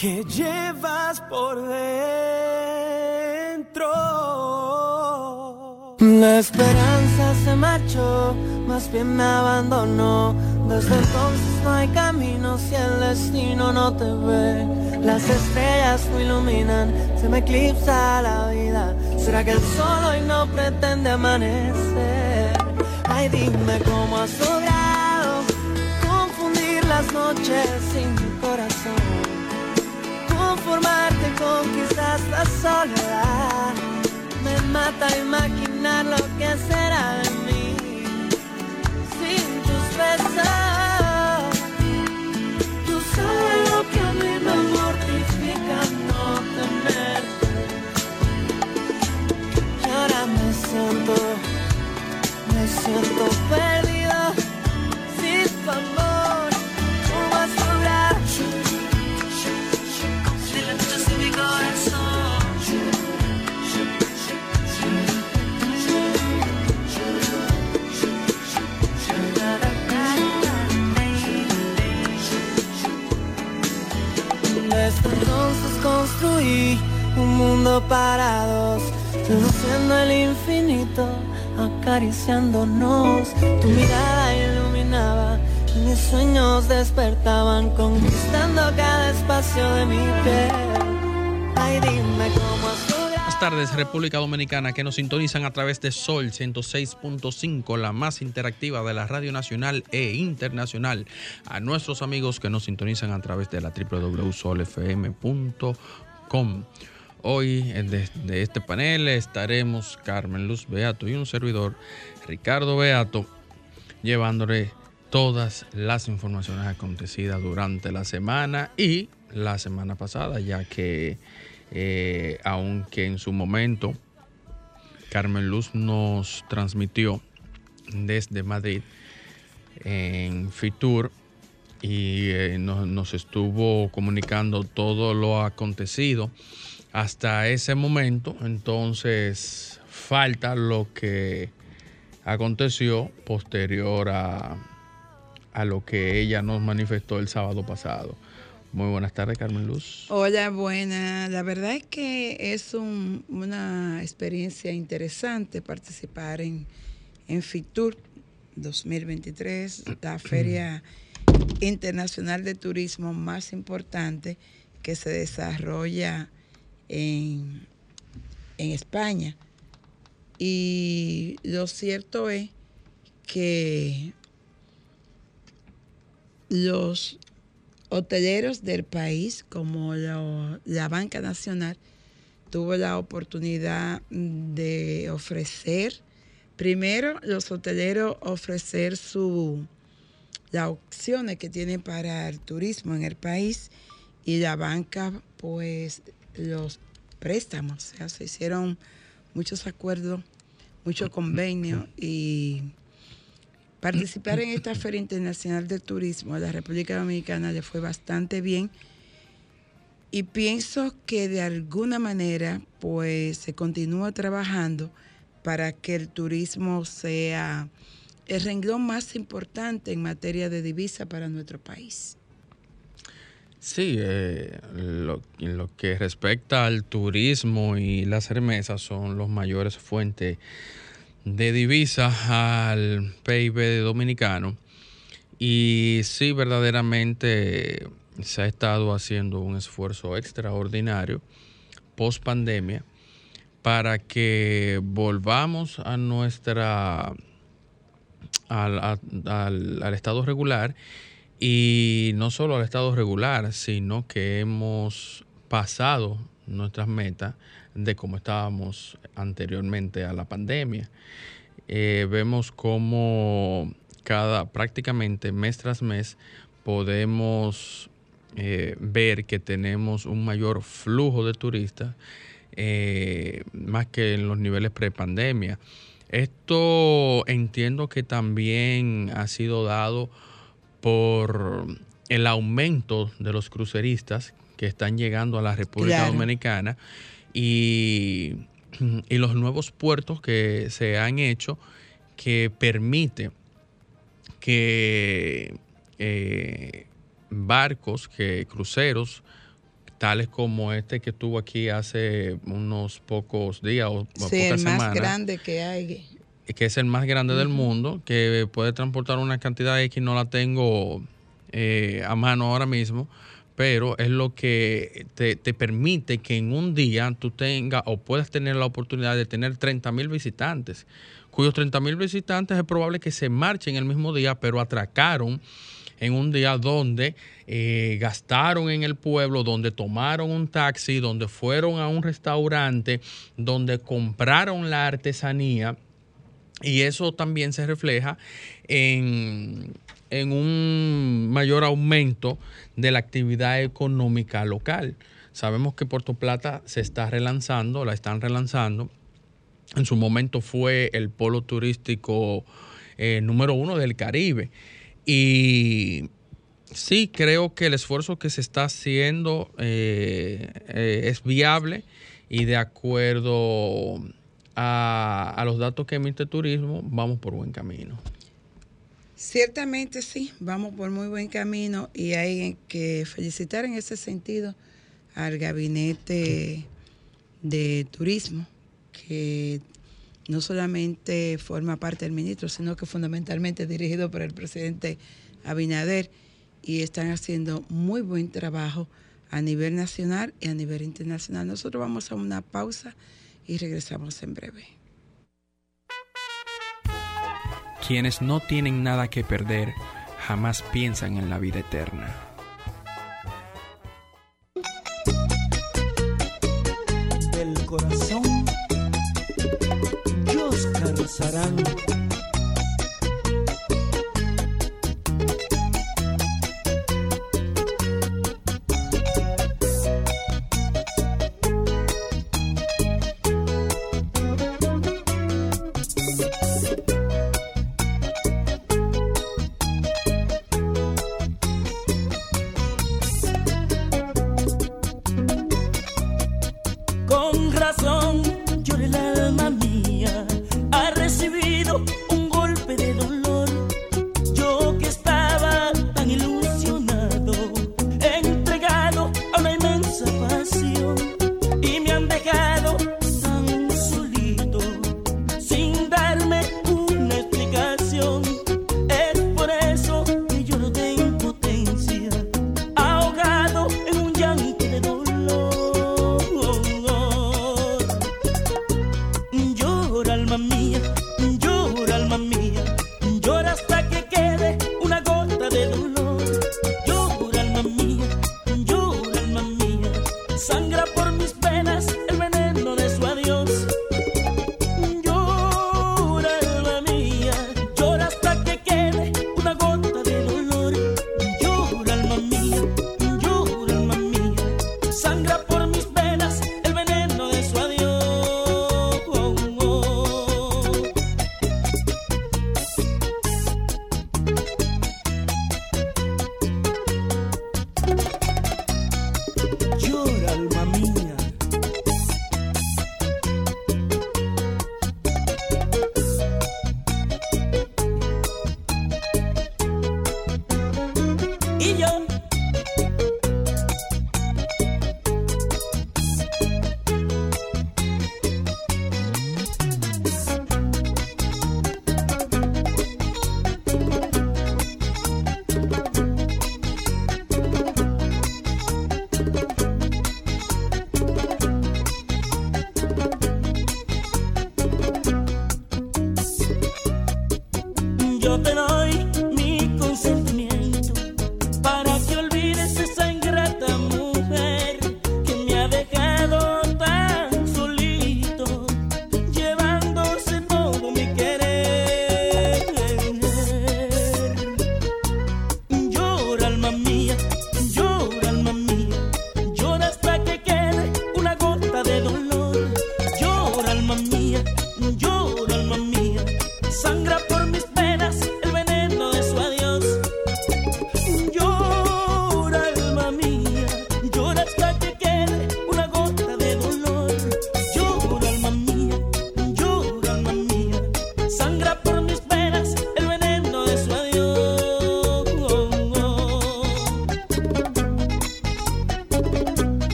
que llevas por dentro. La esperanza se marchó, más bien me abandonó. Desde entonces no hay camino si el destino no te ve. Las estrellas no iluminan, se me eclipsa la vida. ¿Será que el sol hoy no pretende amanecer? Ay, dime cómo has logrado confundir las noches sin. Conformarte con quizás la soledad. Me mata imaginar lo que será de mí sin tus besos. Tú sabes lo que a mí me mortifica no tenerte. Y ahora me siento, me siento perdido sin tu amor. Acariciándonos. Tu mirada iluminaba, mis sueños despertaban, conquistando cada espacio de mi piel. Ay, dime cómo. Buenas tardes, República Dominicana, que nos sintonizan a través de Sol 106.5, la más interactiva de la Radio Nacional e Internacional. A nuestros amigos que nos sintonizan a través de la www.solfm.com. Hoy, desde este panel, estaremos Carmen Luz Beato y un servidor, Ricardo Beato, llevándole todas las informaciones acontecidas durante la semana y la semana pasada, ya que eh, aunque en su momento Carmen Luz nos transmitió desde Madrid en Fitur y eh, nos estuvo comunicando todo lo acontecido hasta ese momento. Entonces falta lo que aconteció posterior a, a lo que ella nos manifestó el sábado pasado. Muy buenas tardes, Carmen Luz. Hola, buena. La verdad es que es un- una experiencia interesante participar en, en FITUR 2023, la feria internacional de turismo más importante que se desarrolla en, España. Y lo cierto es que los hoteleros del país, como lo- la Banca Nacional, tuvo la oportunidad de ofrecer, primero los hoteleros ofrecer su las opciones que tienen para el turismo en el país y la banca pues los préstamos, o sea, se hicieron muchos acuerdos, muchos convenios y participar en esta Feria Internacional de Turismo a la República Dominicana le fue bastante bien. Y pienso que de alguna manera pues se continúa trabajando para que el turismo sea el renglón más importante en materia de divisa para nuestro país. Sí, eh, lo, en lo que respecta al turismo y las remesas son los mayores fuentes de divisas al PIB dominicano. Y sí, verdaderamente se ha estado haciendo un esfuerzo extraordinario post pandemia para que volvamos a nuestra al, al- al estado regular y no solo al estado regular, sino que hemos pasado nuestras metas de cómo estábamos anteriormente a la pandemia. Eh, vemos cómo cada prácticamente mes tras mes podemos eh, ver que tenemos un mayor flujo de turistas, eh, más que en los niveles prepandemia. Esto entiendo que también ha sido dado por el aumento de los cruceristas que están llegando a la República Dominicana y, los nuevos puertos que se han hecho que permite que eh, barcos, que cruceros, tales como este que estuvo aquí hace unos pocos días o sí, el más grande que hay. Que es el más grande del mundo, que puede transportar una cantidad X, no la tengo eh, a mano ahora mismo, pero es lo que te, permite que en un día tú tengas o puedas tener la oportunidad de tener 30 mil visitantes, cuyos 30 mil visitantes es probable que se marchen el mismo día, pero atracaron en un día donde eh, gastaron en el pueblo, donde tomaron un taxi, donde fueron a un restaurante, donde compraron la artesanía. Y eso también se refleja en, en un mayor aumento de la actividad económica local. Sabemos que Puerto Plata se está relanzando, la están relanzando. En su momento fue el polo turístico eh, número uno del Caribe. Y sí, creo que el esfuerzo que se está haciendo eh, eh, es viable y de acuerdo a, los datos que emite Turismo, vamos por buen camino. Ciertamente sí, vamos por muy buen camino y hay que felicitar en ese sentido al gabinete de turismo que no solamente forma parte del ministro, sino que fundamentalmente dirigido por el presidente Abinader y están haciendo muy buen trabajo a nivel nacional y a nivel internacional. Nosotros vamos a una pausa y regresamos en breve. Quienes no tienen nada que perder jamás piensan en la vida eterna. Del corazón, Dios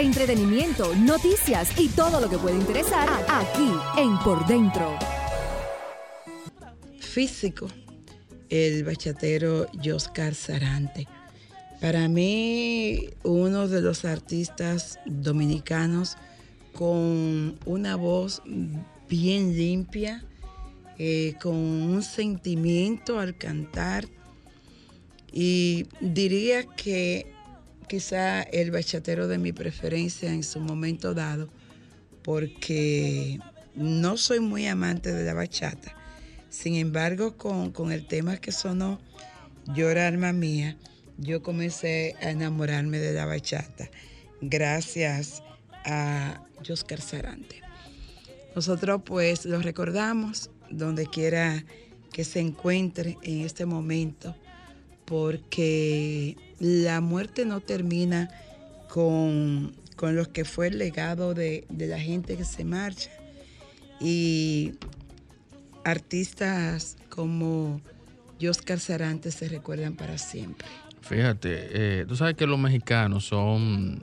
entretenimiento, noticias y todo lo que puede interesar aquí en Por Dentro. Físico, el bachatero Joscar Sarante. Para mí, uno de los artistas dominicanos con una voz bien limpia, eh, con un sentimiento al cantar. Y diría que quizá el bachatero de mi preferencia en su momento dado, porque no soy muy amante de la bachata. Sin embargo, con, el tema que sonó, Llora alma mía, yo comencé a enamorarme de la bachata, gracias a Joscar Sarante. Nosotros pues lo recordamos donde quiera que se encuentre en este momento, porque la muerte no termina con, con lo que fue el legado de, la gente que se marcha. Y artistas como Oscar Sarante se recuerdan para siempre. Fíjate, eh, tú sabes que los mexicanos son,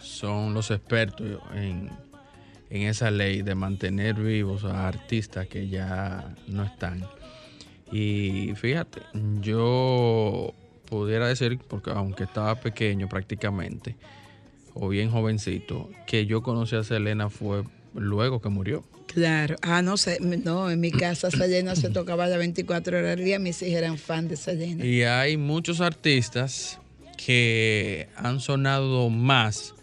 son los expertos en, en esa ley de mantener vivos a artistas que ya no están. Y fíjate, yo pudiera decir, porque aunque estaba pequeño prácticamente, o bien jovencito, que yo conocí a Selena fue luego que murió. Claro, ah, no sé, no, en mi casa Selena se tocaba las 24 horas al día, mis hijas eran fan de Selena. Y hay muchos artistas que han sonado más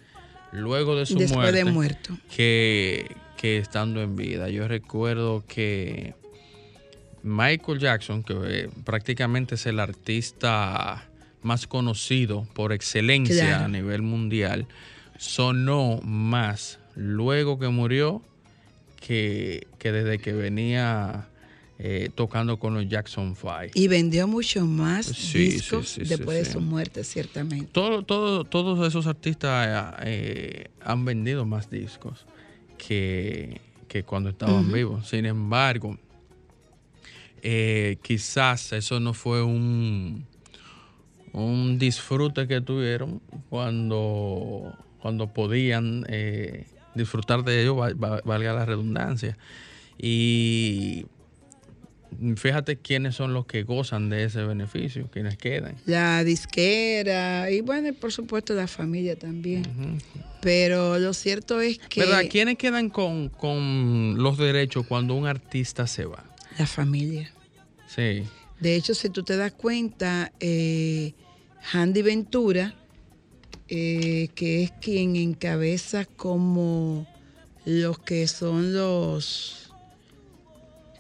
luego de su Después muerte de muerto. Que, que estando en vida. Yo recuerdo que Michael Jackson, que eh, prácticamente es el artista más conocido por excelencia a nivel mundial, sonó más luego que murió que, desde que venía eh, tocando con los Jackson Five. Y vendió mucho más discos después de su muerte, ciertamente. Todo, todo, todos esos artistas eh, han vendido más discos que, cuando estaban vivos. Sin embargo, eh, quizás eso no fue un, un disfrute que tuvieron cuando, cuando podían eh, disfrutar de ello, valga la redundancia. Y fíjate quiénes son los que gozan de ese beneficio, quienes quedan. La disquera y bueno, por supuesto la familia también. Pero lo cierto es que... ¿Verdad? ¿Quiénes quedan con, con los derechos cuando un artista se va? La familia. Sí. De hecho, si tú te das cuenta, eh, Handy Ventura, eh, que es quien encabeza como los que son los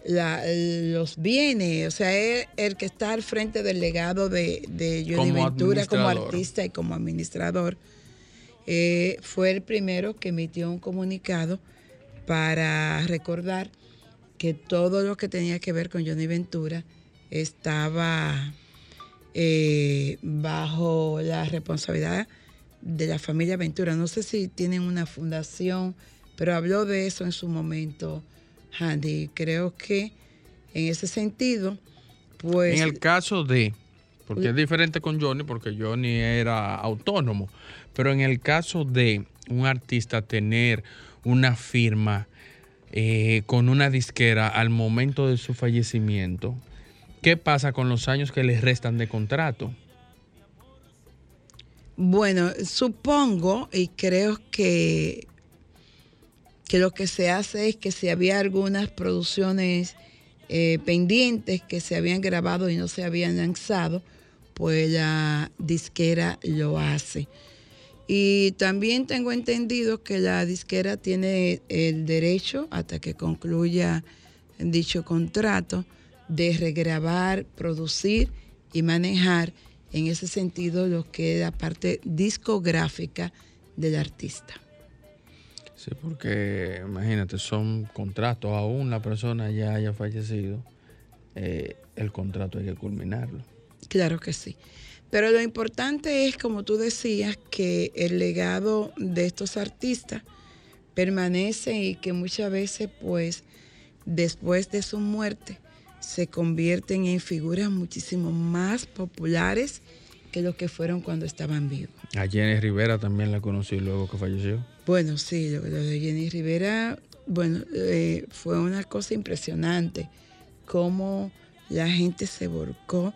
los bienes, o sea, es el que está al frente del legado de, de Johnny Ventura como artista y como administrador, eh, fue el primero que emitió un comunicado para recordar que todo lo que tenía que ver con Johnny Ventura estaba eh, bajo la responsabilidad de la familia Ventura. No sé si tienen una fundación, pero habló de eso en su momento, Andy. Creo que en ese sentido, pues... En el caso de, porque es diferente con Johnny, porque Johnny era autónomo, pero en el caso de un artista tener una firma eh, con una disquera al momento de su fallecimiento, ¿qué pasa con los años que les restan de contrato? Bueno, supongo y creo que, que lo que se hace es que si había algunas producciones eh, pendientes que se habían grabado y no se habían lanzado, pues la disquera lo hace. Y también tengo entendido que la disquera tiene el derecho, hasta que concluya dicho contrato, de regrabar, producir y manejar en ese sentido lo que es la parte discográfica del artista. Sí, porque imagínate, son contratos, aún la persona ya haya fallecido, eh, el contrato hay que culminarlo. Claro que sí. Pero lo importante es, como tú decías, que el legado de estos artistas permanece y que muchas veces, pues, después de su muerte, se convierten en figuras muchísimo más populares que lo que fueron cuando estaban vivos. A Jenny Rivera también la conocí luego que falleció. Bueno, sí, lo, lo de Jenny Rivera, bueno, eh, fue una cosa impresionante, cómo la gente se volcó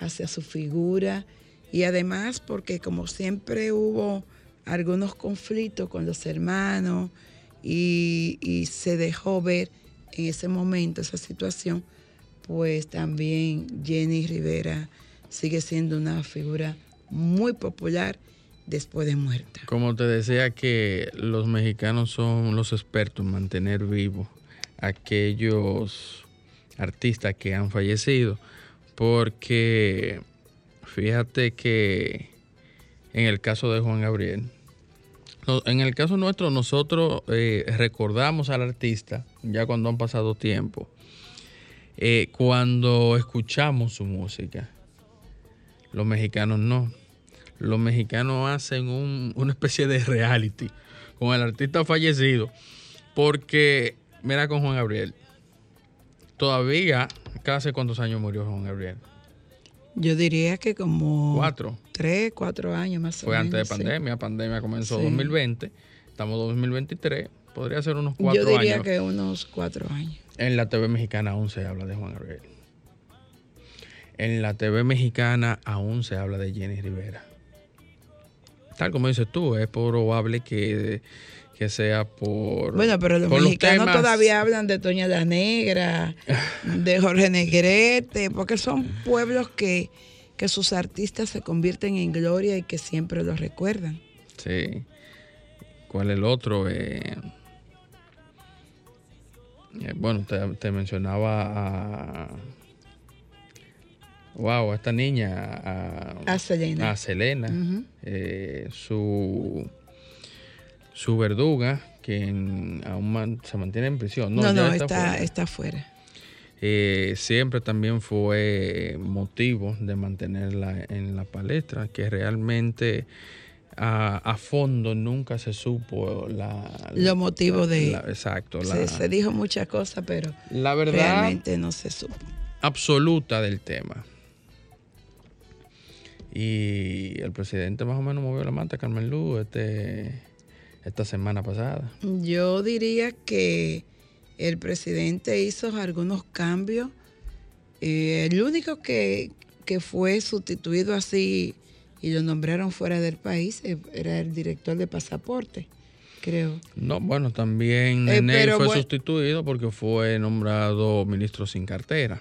hacia su figura y además porque como siempre hubo algunos conflictos con los hermanos y, se dejó ver en ese momento esa situación, pues también Jenny Rivera sigue siendo una figura muy popular después de muerta. Como te decía que los mexicanos son los expertos en mantener vivos aquellos artistas que han fallecido, porque fíjate que en el caso de Juan Gabriel, en el caso nuestro nosotros eh, recordamos al artista ya cuando han pasado tiempo, eh, cuando escuchamos su música. Los mexicanos no. Los mexicanos hacen un- una especie de reality con el artista fallecido. Porque, mira con Juan Gabriel. Todavía, ¿hace cuántos años murió Juan Gabriel? Yo diría que como Cuatro. tres, cuatro años más Fue o antes de menos. sí. pandemia. Pandemia comenzó en Sí. 2020. Estamos en 2023. Podría ser unos cuatro Yo diría años. que unos cuatro años. En la TV mexicana aún se habla de Juan Gabriel. En la TV mexicana aún se habla de Jenny Rivera. Tal como dices tú, es probable que, que sea por. Bueno, pero los mexicanos todavía hablan de Toña la Negra, de Jorge Negrete, porque son pueblos que, que sus artistas se convierten en gloria y que siempre los recuerdan. Sí. ¿Cuál es el otro? Eh, eh, bueno, te, te mencionaba a. Wow, a esta niña. A, A Selena. a Selena. Eh, su, su verduga, que en- aún man- se mantiene en prisión. No, No, está, fuera. está fuera. Eh, siempre también fue motivo de mantenerla en la palestra, que realmente a, a fondo nunca se supo la... Los motivos de- la- exacto, la, Se, se dijo muchas cosas, pero la verdad realmente no se supo. absoluta del tema. Y el presidente más o menos movió la manta, Carmen Luz, este, esta semana pasada. Yo diría que el presidente hizo algunos cambios. Eh, el único que, que fue sustituido así y lo nombraron fuera del país eh, era el director de pasaporte, creo. No, bueno, también Eh, Nenel fue bueno. sustituido porque fue nombrado ministro sin cartera.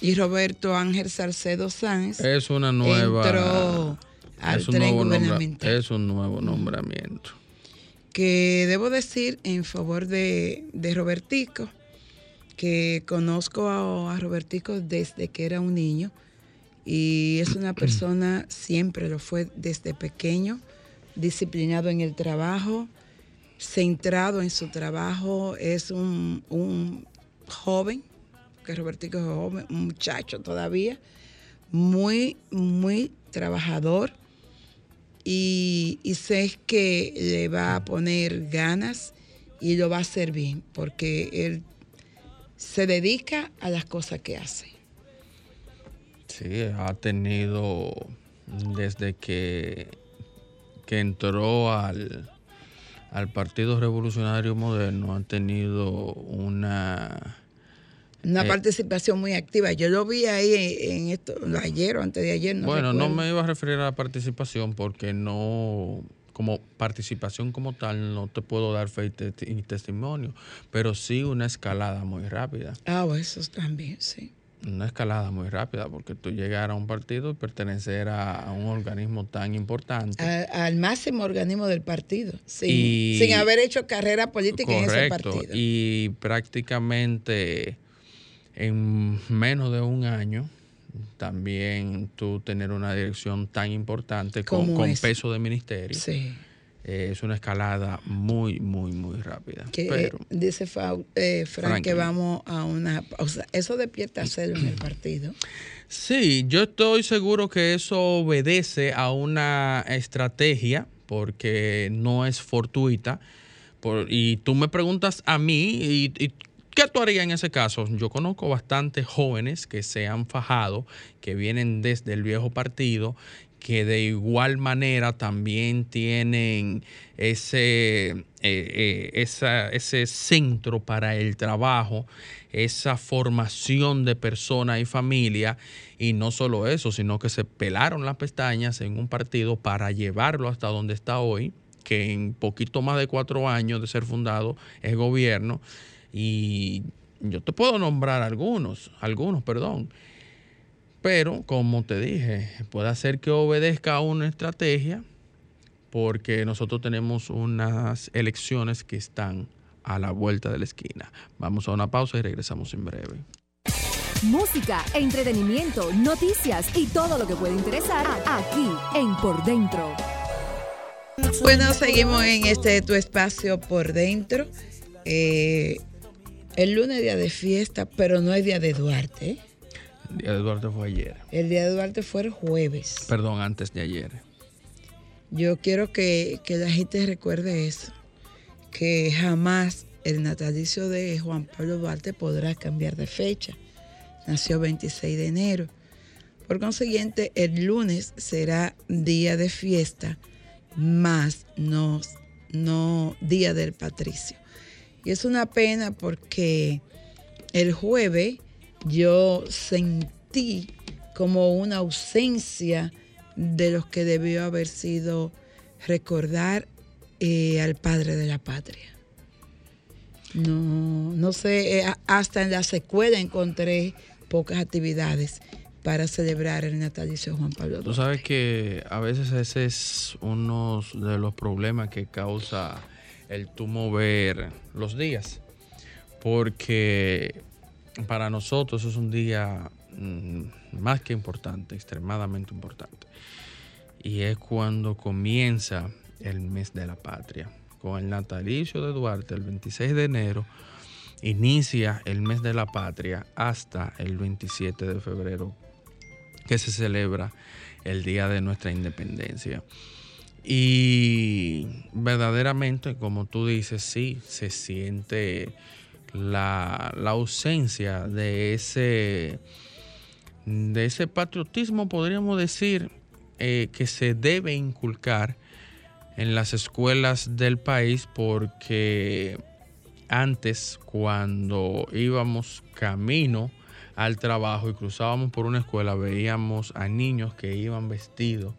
Y Roberto Ángel Salcedo Sáenz Es una nueva. entró al es un tren nuevo nombra- gubernamental. es un nuevo nombramiento. Que debo decir en favor de, de Robertico, que conozco a, a Robertico desde que era un niño y es una persona, siempre lo fue desde pequeño, disciplinado en el trabajo, centrado en su trabajo, es un, un joven, que Robertico es joven, un muchacho todavía, muy, muy trabajador y, sé que le va a poner ganas y lo va a hacer bien, porque él se dedica a las cosas que hace. Sí, ha tenido desde que, que entró al, al Partido Revolucionario Moderno, ha tenido una. Una Eh, participación muy activa. Yo lo vi ahí en, esto, ayer o antes de ayer. No bueno, no me iba a referir a la participación porque no, como participación como tal, no te puedo dar fe y, te- y testimonio, pero sí una escalada muy rápida. Ah, eso también, sí. Una escalada muy rápida, porque tú llegar a un partido y pertenecer a, a un organismo tan importante. A- al máximo organismo del partido, sin, Y- sin haber hecho carrera política en ese partido. Y prácticamente en menos de un año también tú tener una dirección tan importante con, peso de ministerio sí. eh, es una escalada muy, muy, muy rápida. Que Pero dice Fau- eh, Frank que vamos a una pausa. Eso despierta celo en el partido. Sí, yo estoy seguro que eso obedece a una estrategia porque no es fortuita. Por- y tú me preguntas a mí, y, y ¿qué harías en ese caso? Yo conozco bastantes jóvenes que se han fajado, que vienen desde el viejo partido, que de igual manera también tienen ese, eh, eh, ese centro para el trabajo, esa formación de persona y familia, y no solo eso, sino que se pelaron las pestañas en un partido para llevarlo hasta donde está hoy, que en poquito más de cuatro años de ser fundado es gobierno, y yo te puedo nombrar algunos, algunos, perdón. Pero, como te dije, puede ser que obedezca a una estrategia porque nosotros tenemos unas elecciones que están a la vuelta de la esquina. Vamos a una pausa y regresamos en breve. Música, entretenimiento, noticias y todo lo que puede interesar aquí en Por Dentro. Bueno, seguimos en este tu espacio por dentro. Eh, el lunes es día de fiesta, pero no es día de Duarte. ¿eh? El día de Duarte fue ayer. El día de Duarte fue el jueves. Perdón, antes de ayer. Yo quiero que, que la gente recuerde eso, que jamás el natalicio de Juan Pablo Duarte podrá cambiar de fecha. Nació 26 de enero. Por consiguiente, el lunes será día de fiesta, más no, no día del patricio. Y es una pena porque el jueves yo sentí como una ausencia de los que debió haber sido recordar eh, al padre de la patria. No, no sé, eh, hasta en la secuela encontré pocas actividades para celebrar el natalicio de Juan Pablo Tú Duarte. sabes que a veces ese es uno de los problemas que causa el tú mover los días. Porque para nosotros es un día mm, más que importante, extremadamente importante. Y es cuando comienza el mes de la patria. Con el natalicio de Duarte, el 26 de enero, inicia el mes de la patria hasta el 27 de febrero, que se celebra el día de nuestra independencia. Y verdaderamente, como tú dices, sí, se siente la, la ausencia de ese, de ese patriotismo, podríamos decir, eh, que se debe inculcar en las escuelas del país porque antes cuando íbamos camino al trabajo y cruzábamos por una escuela veíamos a niños que iban vestidos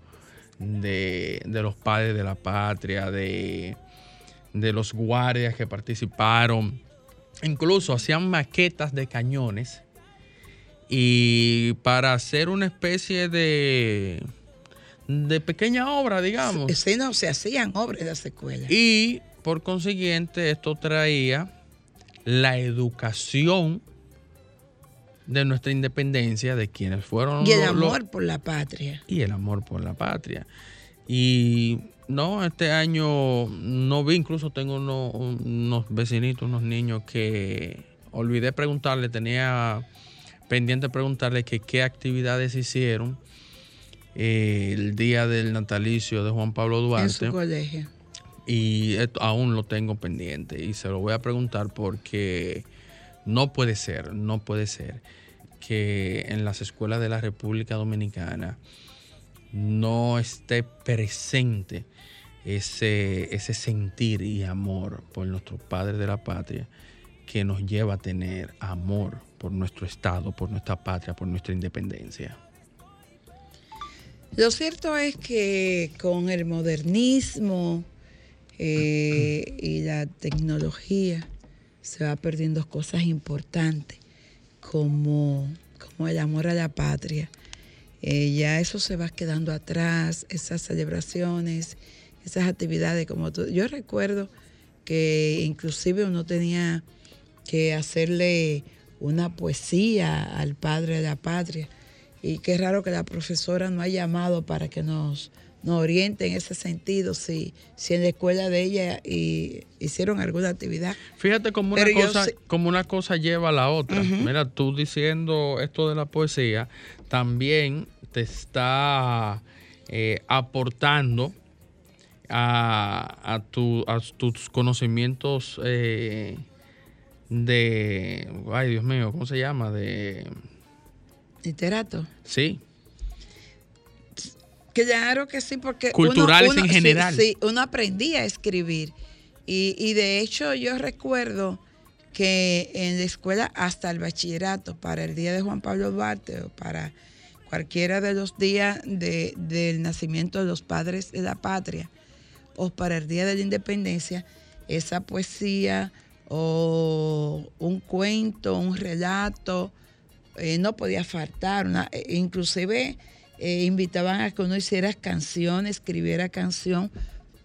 de, de los padres de la patria, de, de los guardias que participaron. Incluso hacían maquetas de cañones y para hacer una especie de, de pequeña obra, digamos. Sí, no, se hacían obras de la secuela. Y por consiguiente esto traía la educación de nuestra independencia, de quienes fueron Y el los- los- amor por la patria. y el amor por la patria. Y no, este año no vi, incluso tengo unos, unos vecinitos, unos niños que olvidé preguntarle, tenía pendiente preguntarle que qué actividades hicieron eh, el día del natalicio de Juan Pablo En Duarte su colegio. y esto aún lo tengo pendiente y se lo voy a preguntar porque no puede ser, no puede ser que en las escuelas de la República Dominicana no esté presente ese, ese sentir y amor por nuestros padres de la patria que nos lleva a tener amor por nuestro Estado, por nuestra patria, por nuestra independencia. Lo cierto es que con el modernismo eh, y la tecnología se va perdiendo cosas importantes como, como el amor a la patria. Eh, ya eso se va quedando atrás, esas celebraciones, esas actividades como. Yo recuerdo que inclusive uno tenía que hacerle una poesía al padre de la patria. Y qué raro que la profesora no haya llamado para que nos, nos oriente en ese sentido, si, si en la escuela de ella y, hicieron alguna actividad. Fíjate cómo una, Pero cosa, como una cosa lleva a la otra. Mira, tú diciendo esto de la poesía, también te está eh, aportando a, a tu- a tus conocimientos eh, de, ay Dios mío, ¿cómo se llama? De, Literato. sí, Claro que sí, porque culturales uno, en general. Sí, uno aprendía a escribir. Y, y de hecho yo recuerdo que en la escuela hasta el bachillerato, para el día de Juan Pablo Duarte o para cualquiera de los días de- del nacimiento de los padres de la patria o para el día de la independencia, esa poesía o un cuento, un relato, eh, no podía faltar. una- eh, inclusive eh, invitaban a que uno hiciera canción, escribiera canción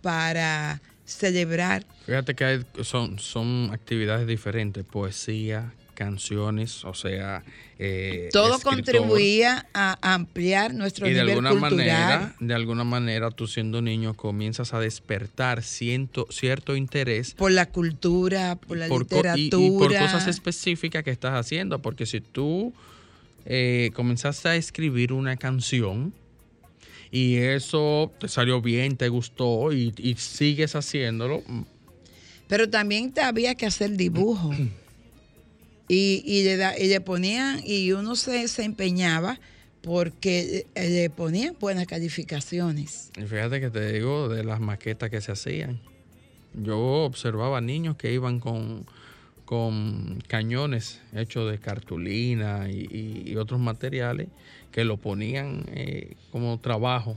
para celebrar Fíjate que hay- son, son actividades diferentes, poesía, canciones, o sea, eh, todo escritor. contribuía a ampliar nuestro y de nivel alguna cultural. manera, de alguna manera, tú siendo niño comienzas a despertar ciento- cierto interés por la cultura, por la por co- y- literatura. y, por cosas específicas que estás haciendo, porque si tú eh, comenzaste a escribir una canción y eso te salió bien, te gustó y, y sigues haciéndolo, Pero también te había que hacer dibujo. y, y le da- y le ponían, y uno se, se empeñaba porque eh, le ponían buenas calificaciones. Y fíjate que te digo de las maquetas que se hacían. Yo observaba niños que iban con, con cañones hechos de cartulina y, otros materiales que lo ponían eh, como trabajo.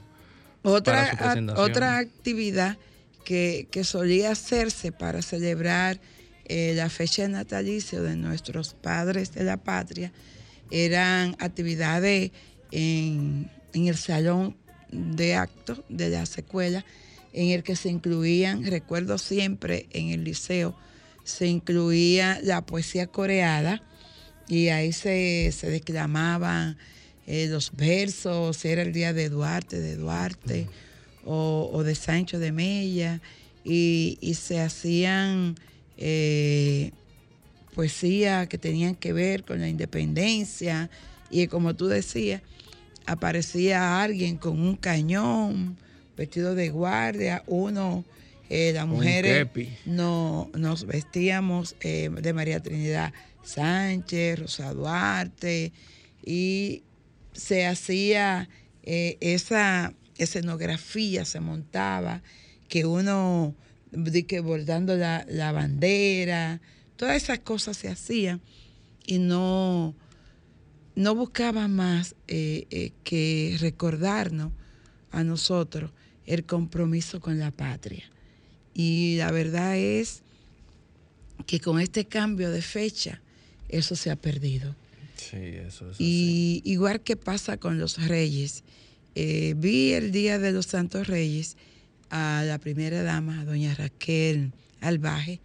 Otra, Para su otra actividad que, que solía hacerse para celebrar eh, la fecha de natalicio de nuestros padres de la patria eran actividades en, en el salón de actos de la secuela, en el que se incluían, recuerdo siempre en el liceo, se incluía la poesía coreada y ahí se, se declamaban eh, los versos, era el día de Duarte, de Duarte, o, de Sancho de Mella, y, y se hacían eh, poesía que tenían que ver con la independencia, y como tú decías, aparecía alguien con un cañón, vestido de guardia, uno, eh, las mujeres no, nos vestíamos eh, de María Trinidad Sánchez, Rosa Duarte, y se hacía eh, esa escenografía, se montaba, que uno, di que bordando la, la bandera, todas esas cosas se hacían y no, no buscaba más eh, que recordarnos a nosotros el compromiso con la patria. Y la verdad es que con este cambio de fecha, eso se ha perdido. Sí, eso, eso Y igual que pasa con los reyes, eh, vi el día de los Santos Reyes a la primera dama, doña Raquel Albaje,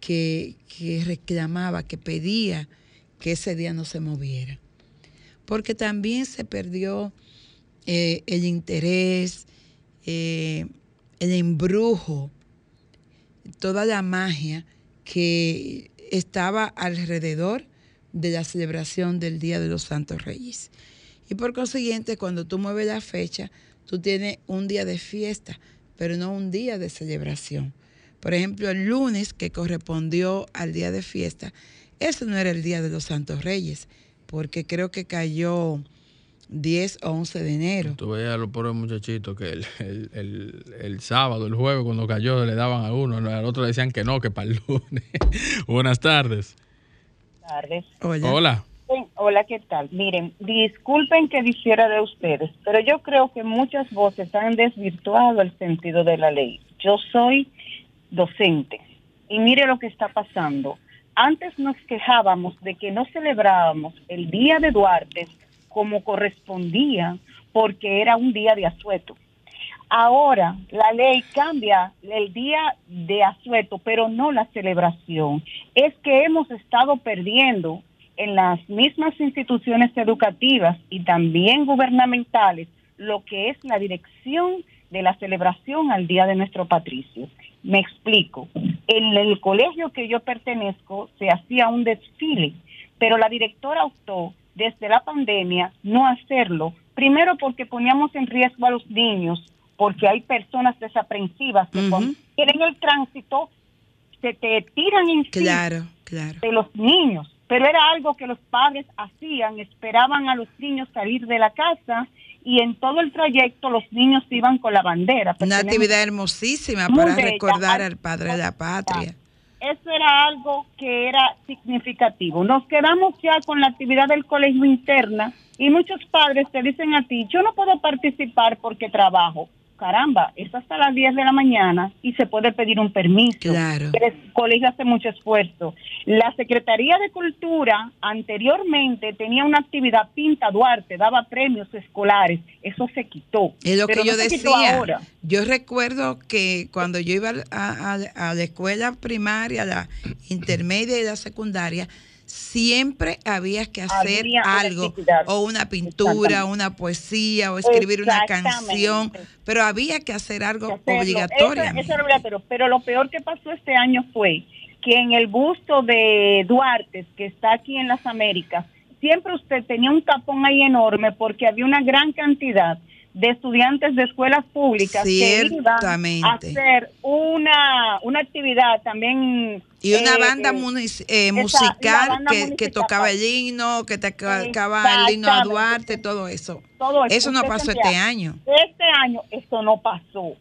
que, que reclamaba, que pedía que ese día no se moviera. Porque también se perdió eh, el interés, eh, el embrujo, toda la magia que estaba alrededor de la celebración del Día de los Santos Reyes. Y por consiguiente, cuando tú mueves la fecha, tú tienes un día de fiesta, pero no un día de celebración. Por ejemplo, el lunes que correspondió al día de fiesta, ese no era el Día de los Santos Reyes, porque creo que cayó 10 o 11 de enero. Tú veías a los pobres muchachitos que el, el- el- el sábado, el jueves, cuando cayó, le daban a uno, al otro le decían que no, que para el lunes. Buenas tardes. tardes. Hola. Hola. ¿qué tal? Miren, disculpen que dijera de ustedes, pero yo creo que muchas voces han desvirtuado el sentido de la ley. Yo soy docente y mire lo que está pasando. Antes nos quejábamos de que no celebrábamos el Día de Duarte como correspondía porque era un día de asueto. Ahora la ley cambia el día de asueto, pero no la celebración. Es que hemos estado perdiendo en las mismas instituciones educativas y también gubernamentales lo que es la dirección de la celebración al Día de nuestro Patricio. Me explico. En el colegio que yo pertenezco se hacía un desfile, pero la directora optó desde la pandemia no hacerlo, primero porque poníamos en riesgo a los niños, porque hay personas desaprensivas que Ujú. cuando quieren el tránsito se te tiran encima Claro, claro. de los niños. pero era algo que los padres hacían, esperaban a los niños salir de la casa y en todo el trayecto los niños iban con la bandera. Una actividad hermosísima para recordar al padre de la patria. Eso era algo que era significativo. Nos quedamos ya con la actividad del colegio interna y muchos padres te dicen a ti, yo no puedo participar porque trabajo caramba, es hasta las 10 de la mañana y se puede pedir un permiso. Claro. El colegio hace mucho esfuerzo. La Secretaría de Cultura anteriormente tenía una actividad Pinta Duarte, daba premios escolares. Eso se quitó. Es lo que yo decía. Yo recuerdo que cuando yo iba a, a la escuela primaria, la intermedia y la secundaria, siempre había que hacer algo, o una pintura, una poesía, o escribir una canción, pero había que hacer algo obligatorio. pero lo peor que pasó este año fue que en el busto de Duarte, que está aquí en las Américas, siempre usted tenía un tapón ahí enorme porque había una gran cantidad de estudiantes de escuelas públicas que iban a hacer una, una actividad también y una eh, banda eh, musical que, tocaba el himno, que tocaba el himno a Duarte, todo eso. Todo eso, no pasó este año. Este año eso no pasó.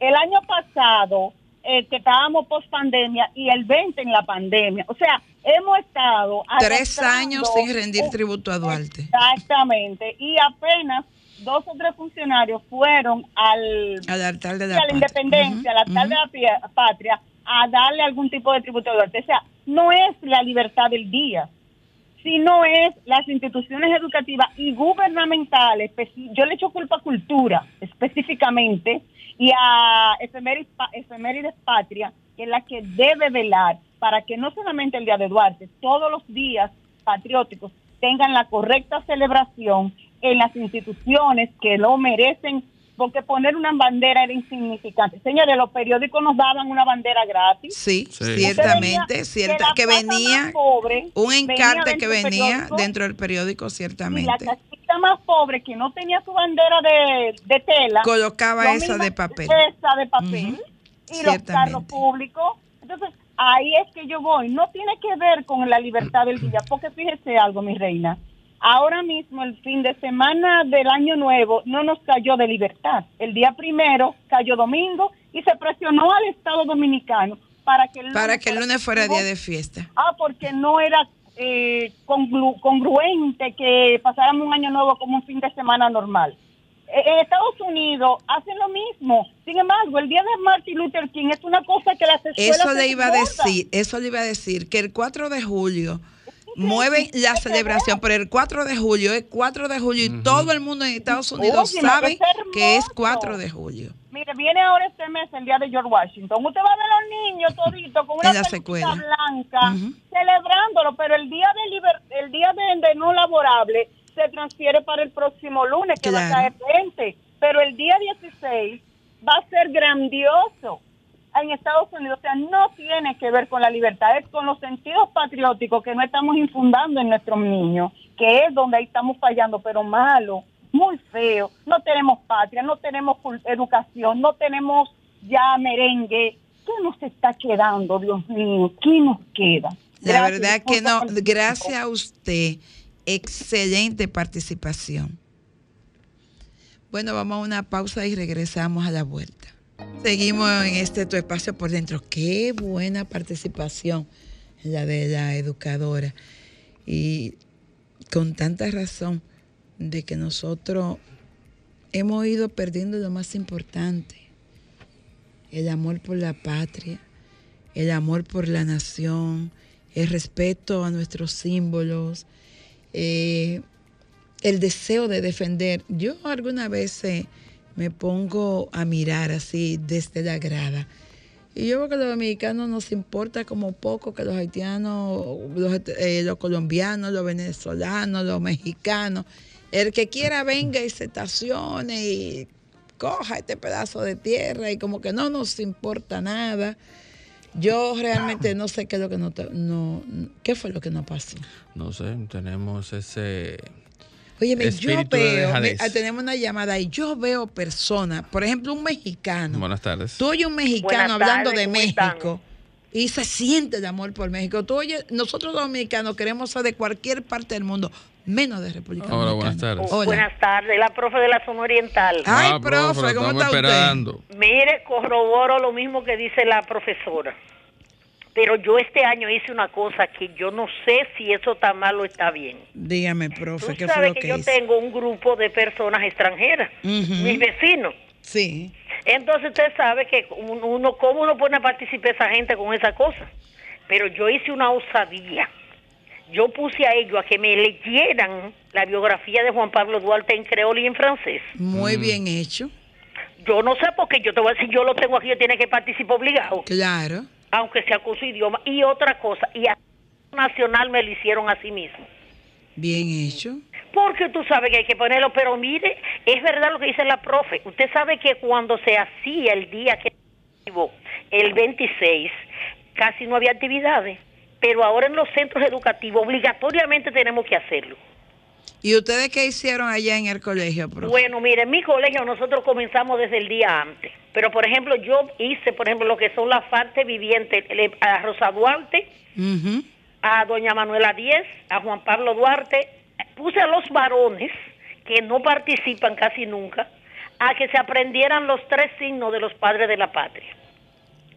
El año pasado, eh, que estábamos post pandemia y el 20 en la pandemia. O sea, hemos estado... Tres años sin rendir tributo a Duarte. Exactamente. Y apenas dos o tres funcionarios fueron al, al altar de la, independencia, al altar de la patria, a darle algún tipo de tributo de O sea, no es la libertad del día, sino es las instituciones educativas y gubernamentales. Yo le echo culpa a cultura específicamente y a Efemérides Patria, que es la que debe velar para que no solamente el Día de Duarte, todos los días patrióticos tengan la correcta celebración en las instituciones que lo merecen porque poner una bandera era insignificante. Señores, los periódicos nos daban una bandera gratis. Sí, ciertamente, cierta, que, venía un encarte que venía dentro del periódico, ciertamente. Y la casita más pobre que no tenía su bandera de, tela, colocaba esa de papel. Esa de papel. Y los carros públicos. Entonces, ahí es que yo voy. No tiene que ver con la libertad del día, porque fíjese algo, mi reina Ahora mismo, el fin de semana del año nuevo, no nos cayó de libertad. El día primero cayó domingo y se presionó al Estado Dominicano para que el lunes, para que el lunes fuera día de fiesta. Ah, porque no era eh, congruente que pasáramos un año nuevo como un fin de semana normal. Eh, en Estados Unidos hacen lo mismo. Sin embargo, el día de Martin Luther King es una cosa que las escuelas... Eso le iba a decir, eso le iba a decir, que el 4 de julio mueven la celebración, pero el 4 de julio es 4 de julio y todo el mundo en Estados Unidos sabe que es 4 de julio. Mire, viene ahora este mes el día de George Washington. Usted va a ver a los niños toditos con una secuela. blanca celebrándolo, pero el día de el día de, no laborable se transfiere para el próximo lunes que va a caer 20, pero el día 16 va a ser grandioso en Estados Unidos. O sea, no tiene que ver con la libertad, es con los sentidos patrióticos que no estamos infundando en nuestros niños, que es donde ahí estamos fallando, pero malo, muy feo. No tenemos patria, no tenemos educación, no tenemos ya merengue. ¿Qué nos está quedando, Dios mío? ¿Qué nos queda? La verdad que no, gracias a usted, excelente participación. Bueno, vamos a una pausa y regresamos a la vuelta. Seguimos en este tu espacio por dentro. Qué buena participación la de la educadora. Y con tanta razón de que nosotros hemos ido perdiendo lo más importante, el amor por la patria, el amor por la nación, el respeto a nuestros símbolos, eh, el deseo de defender. Yo alguna vez me pongo a mirar así desde la grada. Y yo creo que los dominicanos nos importa como poco que los haitianos, los, eh, los, colombianos, los venezolanos, los mexicanos, el que quiera venga y se estacione y coja este pedazo de tierra y como que no nos importa nada. Yo realmente no sé qué es lo que no, no qué fue lo que no pasó. No sé, tenemos ese Oye, yo veo, ah, tenemos una llamada y yo veo personas, por ejemplo, un mexicano. Buenas tardes. Tú oyes un mexicano hablando de México y se siente el amor por México. Tú oye, nosotros los dominicanos queremos ser de cualquier parte del mundo, menos de República Hola, Dominicana. buenas tardes. Hola. Buenas tardes, la profe de la zona oriental. Ay, Ah, profe, ¿cómo estamos está usted? esperando. Mire, corroboro lo mismo que dice la profesora. Pero yo este año hice una cosa que yo no sé si eso está mal o está bien. Dígame, profe, Tú ¿qué fue sabes lo que, que, yo tengo un grupo de personas extranjeras, mis vecinos. Sí. Entonces usted sabe que un- uno, ¿cómo uno pone a participar esa gente con esa cosa? Pero yo hice una osadía. Yo puse a ellos a que me leyeran la biografía de Juan Pablo Duarte en creol y en francés. Muy bien hecho. Yo no sé por qué, yo te voy a decir, yo lo tengo aquí, yo tiene que participar obligado, Claro. Aunque sea con su idioma. Y otra cosa, y a nacional me lo hicieron a sí mismo. Bien hecho. Porque tú sabes que hay que ponerlo, pero mire, es verdad lo que dice la profe. Usted sabe que cuando se hacía el día que el 26, casi no había actividades, pero ahora en los centros educativos obligatoriamente tenemos que hacerlo. ¿Y ustedes qué hicieron allá en el colegio, profe? Bueno, mire, en mi colegio nosotros comenzamos desde el día antes, pero por ejemplo yo hice, por ejemplo, lo que son las partes vivientes, a Rosa Duarte, a doña Manuela Díez, a Juan Pablo Duarte, puse a los varones que no participan casi nunca, a que se aprendieran los tres signos de los padres de la patria.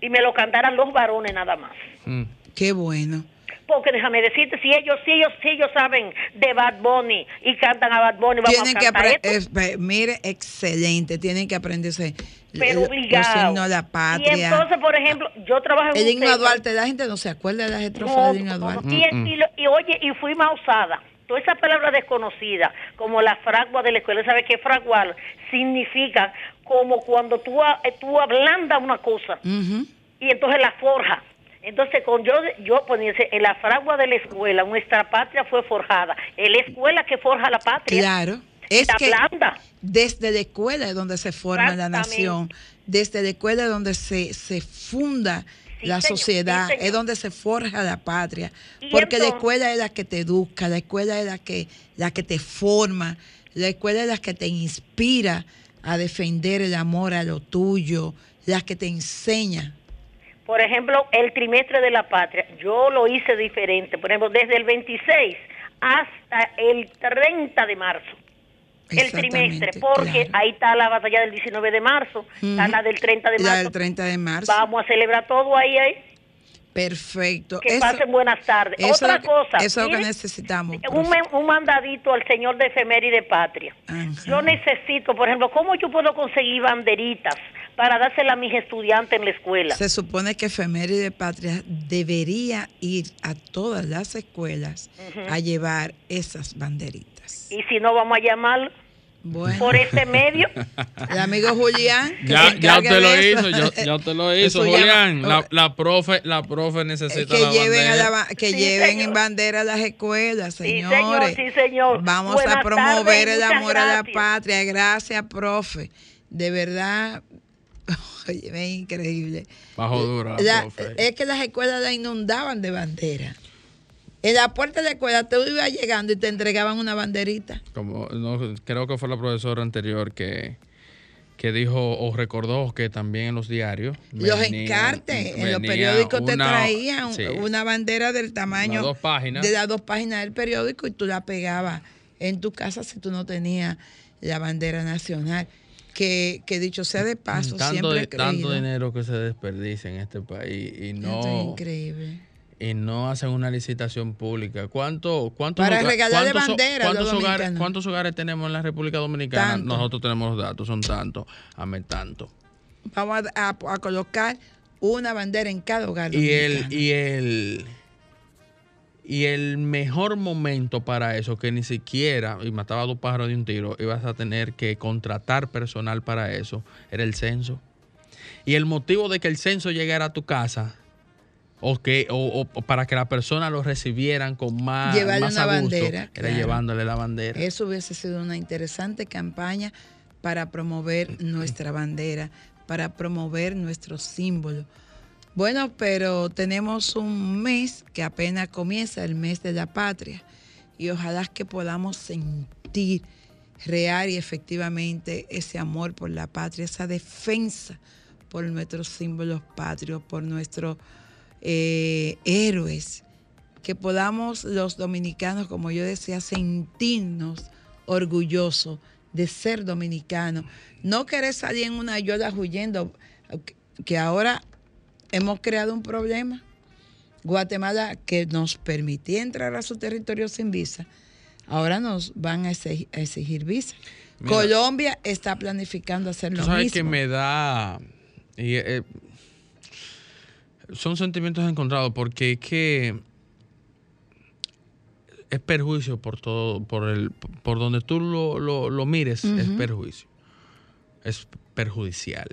Y me lo cantaran los varones nada más. Mm. Qué bueno. Porque déjame decirte, si ellos, si ellos, si ellos saben de Bad Bunny y cantan a Bad Bunny, vamos Tienen a que cantar aprender, esto. mire, excelente, tienen que aprenderse pero obligado. signos de la patria. Y entonces, por ejemplo, yo trabajo en el un himno a Duarte, la gente no se acuerda de las estrofas No, del himno a Duarte. y, y lo- y oye, y fui más osada. Toda esa palabra desconocida, como la fragua de la escuela, ¿sabes qué fraguar? Significa como cuando tú, eh, tú ablandas una cosa y entonces la forja. Entonces, con yo, yo ponía en la fragua de la escuela, nuestra patria fue forjada. Es la escuela que forja la patria. Claro. Es La que blanda. desde la escuela es donde se forma la nación, desde la escuela es donde se, se funda Sí, la señor, sociedad, sí, es donde se forja la patria, porque la escuela es la que te educa, la escuela es la que, la que te forma, la escuela es la que te inspira a defender el amor a lo tuyo, la que te enseña. Por ejemplo, el trimestre de la patria, yo lo hice diferente. Por ejemplo, desde el 26 hasta el 30 de marzo. El trimestre, porque claro. ahí está la batalla del 19 de marzo, está la del 30 de La marzo. del 30 de marzo. Vamos a celebrar todo ahí, ahí. Perfecto. Que Eso- pasen buenas tardes. eso Otra cosa. Eso es lo que necesitamos. un, un mandadito al señor de efeméride patria. Ajá. Yo necesito, por ejemplo, ¿cómo yo puedo conseguir banderitas para dárselas a mis estudiantes en la escuela? Se supone que Efeméride Patria debería ir a todas las escuelas a llevar esas banderitas. Y si no, vamos a llamar Bueno, por este medio. el amigo Julián. Ya, ya usted lo eso. hizo, ya, ya usted lo hizo, Eso Julián. La, la profe, la profe necesita que la lleven, a bandera. la que Sí, lleven señor. en bandera a las escuelas, Sí, señor, señores. sí, señor. Vamos Buenas a promover tardes, el amor a la patria. Gracias, profe. De verdad, oye, es increíble. Bajo dura la, La- profe. es que las escuelas la inundaban de bandera. En la puerta de la escuela tú ibas llegando y te entregaban una banderita. Como, no, creo que fue la profesora anterior que, que dijo o recordó que también en los diarios. los venía- encartes, en los periódicos te traían sí, una bandera del tamaño dos páginas. de las dos páginas del periódico y tú la pegabas en tu casa si tú no tenías la bandera nacional. Que, que dicho sea de paso, tanto, siempre he tanto dinero que se desperdicia en este país y Esto es no increíble. Y no hacen una licitación pública. ¿Cuánto, cuántos Para regalarle cuántos bandera ¿cuántos hogares? ¿Cuántos hogares tenemos en la República Dominicana? Tanto. Nosotros tenemos los datos, son tantos, amén, tanto. Vamos a, a- a colocar una bandera en cada hogar. Y el, y el y el mejor momento para eso, que ni siquiera, y mataba a dos pájaros de un tiro, ibas a tener que contratar personal para eso, era el censo. Y el motivo de que el censo llegara a tu casa, o, que, o, o para que la persona lo recibieran con más, Llevarle más una a gusto, bandera, era claro. llevándole la bandera. Eso hubiese sido una interesante campaña para promover nuestra bandera, para promover nuestro símbolo. Bueno, pero tenemos un mes que apenas comienza, el mes de la patria, y ojalá que podamos sentir real y efectivamente ese amor por la patria, esa defensa por nuestros símbolos patrios, por nuestro eh, héroes, que podamos los dominicanos, como yo decía, sentirnos orgullosos de ser dominicanos. No querer salir en una yola huyendo, que ahora hemos creado un problema. Guatemala, que nos permitía entrar a su territorio sin visa, ahora nos van a exigir, a exigir visa. Mira. Colombia está planificando hacer lo sabes mismo. que me da. y, eh, son sentimientos encontrados porque es que es perjuicio por todo, por el, por donde tú lo, lo- lo mires, es perjuicio. Es perjudicial.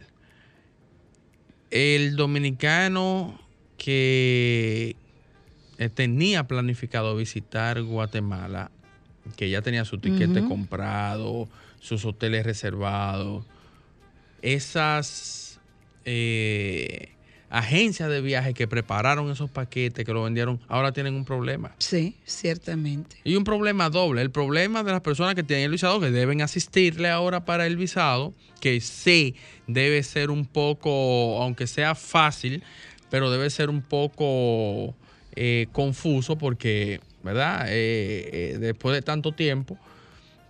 El dominicano que eh, tenía planificado visitar Guatemala, que ya tenía su tiquete comprado, sus hoteles reservados, esas eh, agencias de viaje que prepararon esos paquetes, que lo vendieron, ahora tienen un problema. Sí, ciertamente. Y un problema doble. El problema de las personas que tienen el visado, que deben asistirle ahora para el visado, que sí debe ser un poco, aunque sea fácil, pero debe ser un poco eh, confuso porque, ¿verdad? Eh, eh, después de tanto tiempo,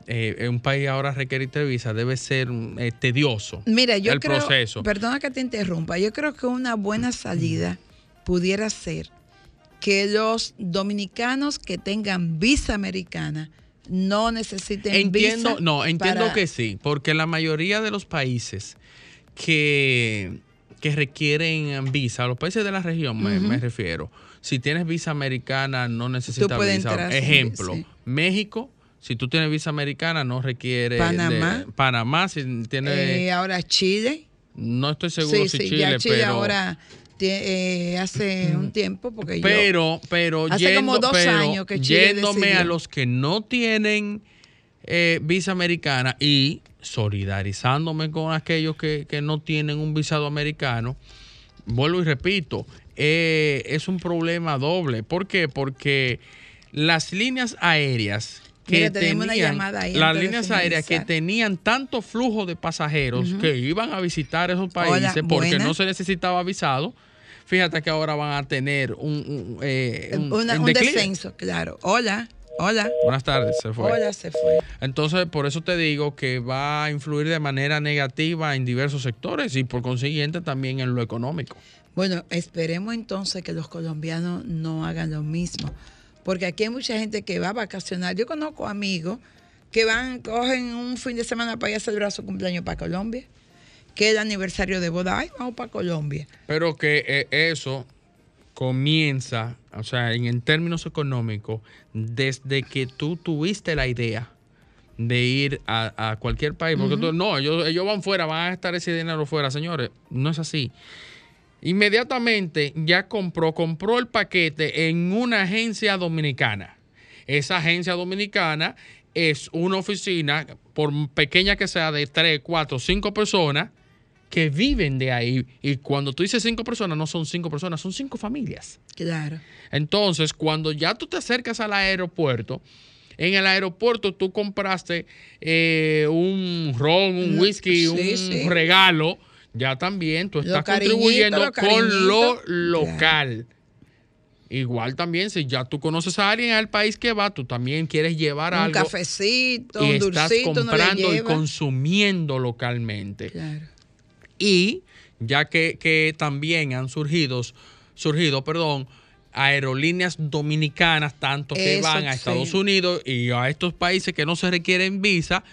eh, un país ahora requerirte visa debe ser eh, tedioso Mira, yo el creo, proceso. perdona que te interrumpa, yo creo que una buena salida pudiera ser que los dominicanos que tengan visa americana no necesiten Entiendo, visa. no, entiendo para- que sí, porque la mayoría de los países que, que requieren visa, los países de la región me, refiero, si tienes visa americana no necesitas visa. entrar Ejemplo, México, si tú tienes visa americana no requiere... de- Panamá. Panamá, si tienes... Eh, ahora Chile. no estoy seguro sí, si sí, Chile, ya Chile pero... ahora eh, hace un tiempo, porque yo- Pero, pero, Hace como dos pero años que Chile yéndome decidió. a los que no tienen eh, visa americana y solidarizándome con aquellos que, que no tienen un visado americano, vuelvo y repito, eh, es un problema doble. ¿Por qué? Porque las líneas aéreas que Mira, tenemos una tenían, llamada ahí las líneas aéreas que tenían tanto flujo de pasajeros que iban a visitar esos Hola, países porque buena. no se necesitaba visado. Fíjate que ahora van a tener un, un, eh, un- Una- descenso, claro. Hola, hola. Buenas tardes, se fue. Hola, se fue. Entonces, por eso te digo que va a influir de manera negativa en diversos sectores y por consiguiente también en lo económico. Bueno, esperemos entonces que los colombianos no hagan lo mismo, porque aquí hay mucha gente que va a vacacionar. Yo conozco amigos que van, cogen un fin de semana para ir a celebrar su cumpleaños para Colombia, que es el aniversario de boda, ay, vamos para Colombia. Pero que eh, eso comienza, o sea, en, en términos económicos, desde que tú tuviste la idea de ir a, a cualquier país. Porque tú, no, ellos, ellos van fuera, van a gastar ese dinero fuera. Señores, no es así. Inmediatamente ya compró, compró el paquete en una agencia dominicana. Esa agencia dominicana es una oficina, por pequeña que sea, de 3, 4, 5 personas que viven de ahí. Y cuando tú dices cinco personas, no son cinco personas, son cinco familias. Claro. Entonces, cuando ya tú te acercas al aeropuerto, en el aeropuerto tú compraste eh, un ron, un whisky, sí, un sí. regalo, ya también tú estás contribuyendo con lo local. Igual también, si ya tú conoces a alguien al país que va, tú también quieres llevar Un algo cafecito, y un estás dulcito, comprando y consumiendo localmente. Claro. Y ya que, que también han surgido, surgido, perdón, aerolíneas dominicanas, tanto que Eso, van a sí. Estados Unidos y a estos países que no se requieren visa.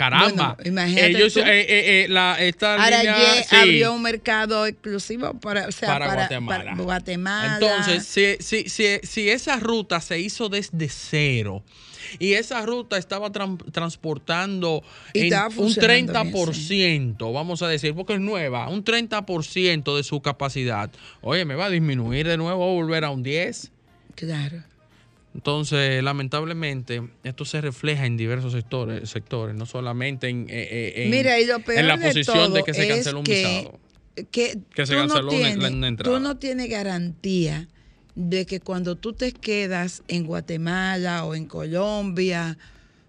Caramba, Bueno, imagínate ellos, tú. eh, eh, eh, la, esta línea, Arayé sí, abrió un mercado exclusivo para, o sea, Para para, Guatemala. para Guatemala. Entonces, si, si, si, si esa ruta se hizo desde cero y esa ruta estaba tran- transportando en un funcionando bien, 30%, vamos a decir, porque es nueva, un 30% de su capacidad, oye, me va a disminuir de nuevo, a volver a un 10%. Claro. Entonces, lamentablemente, esto se refleja en diversos sectores, sectores no solamente en, eh, eh, en, Mira, en la posición de que se canceló un que- visado. que, Que se canceló no una- tienes, una entrada. tú no tienes garantía de que cuando tú te quedas en Guatemala o en Colombia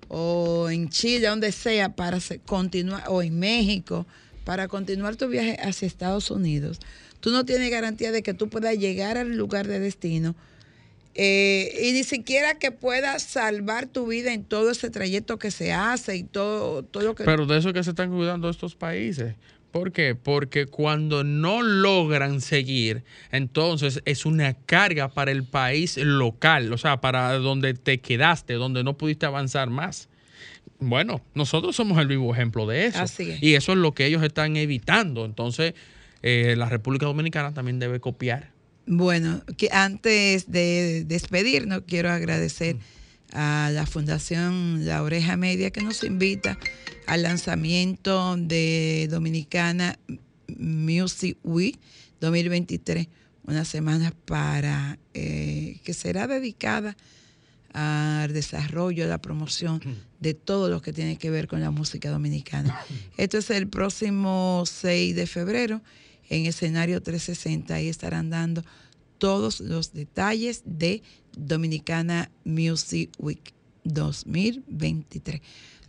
o en Chile, donde sea, para continuar, o en México, para continuar tu viaje hacia Estados Unidos, tú no tienes garantía de que tú puedas llegar al lugar de destino eh, y ni siquiera que puedas salvar tu vida en todo ese trayecto que se hace y todo, todo lo que... Pero de eso que se están cuidando estos países. ¿Por qué? Porque cuando no logran seguir, entonces es una carga para el país local, o sea, para donde te quedaste, donde no pudiste avanzar más. Bueno, nosotros somos el vivo ejemplo de eso. Así es. Y eso es lo que ellos están evitando. Entonces, eh, la República Dominicana también debe copiar. Bueno, que antes de despedirnos, quiero agradecer a la Fundación La Oreja Media que nos invita al lanzamiento de Dominicana Music Week 2023, una semana para eh, que será dedicada al desarrollo, a la promoción de todo lo que tiene que ver con la música dominicana. Esto es el próximo 6 de febrero en escenario 360 y estarán dando todos los detalles de Dominicana Music Week 2023.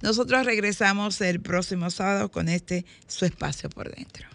Nosotros regresamos el próximo sábado con este su espacio por dentro.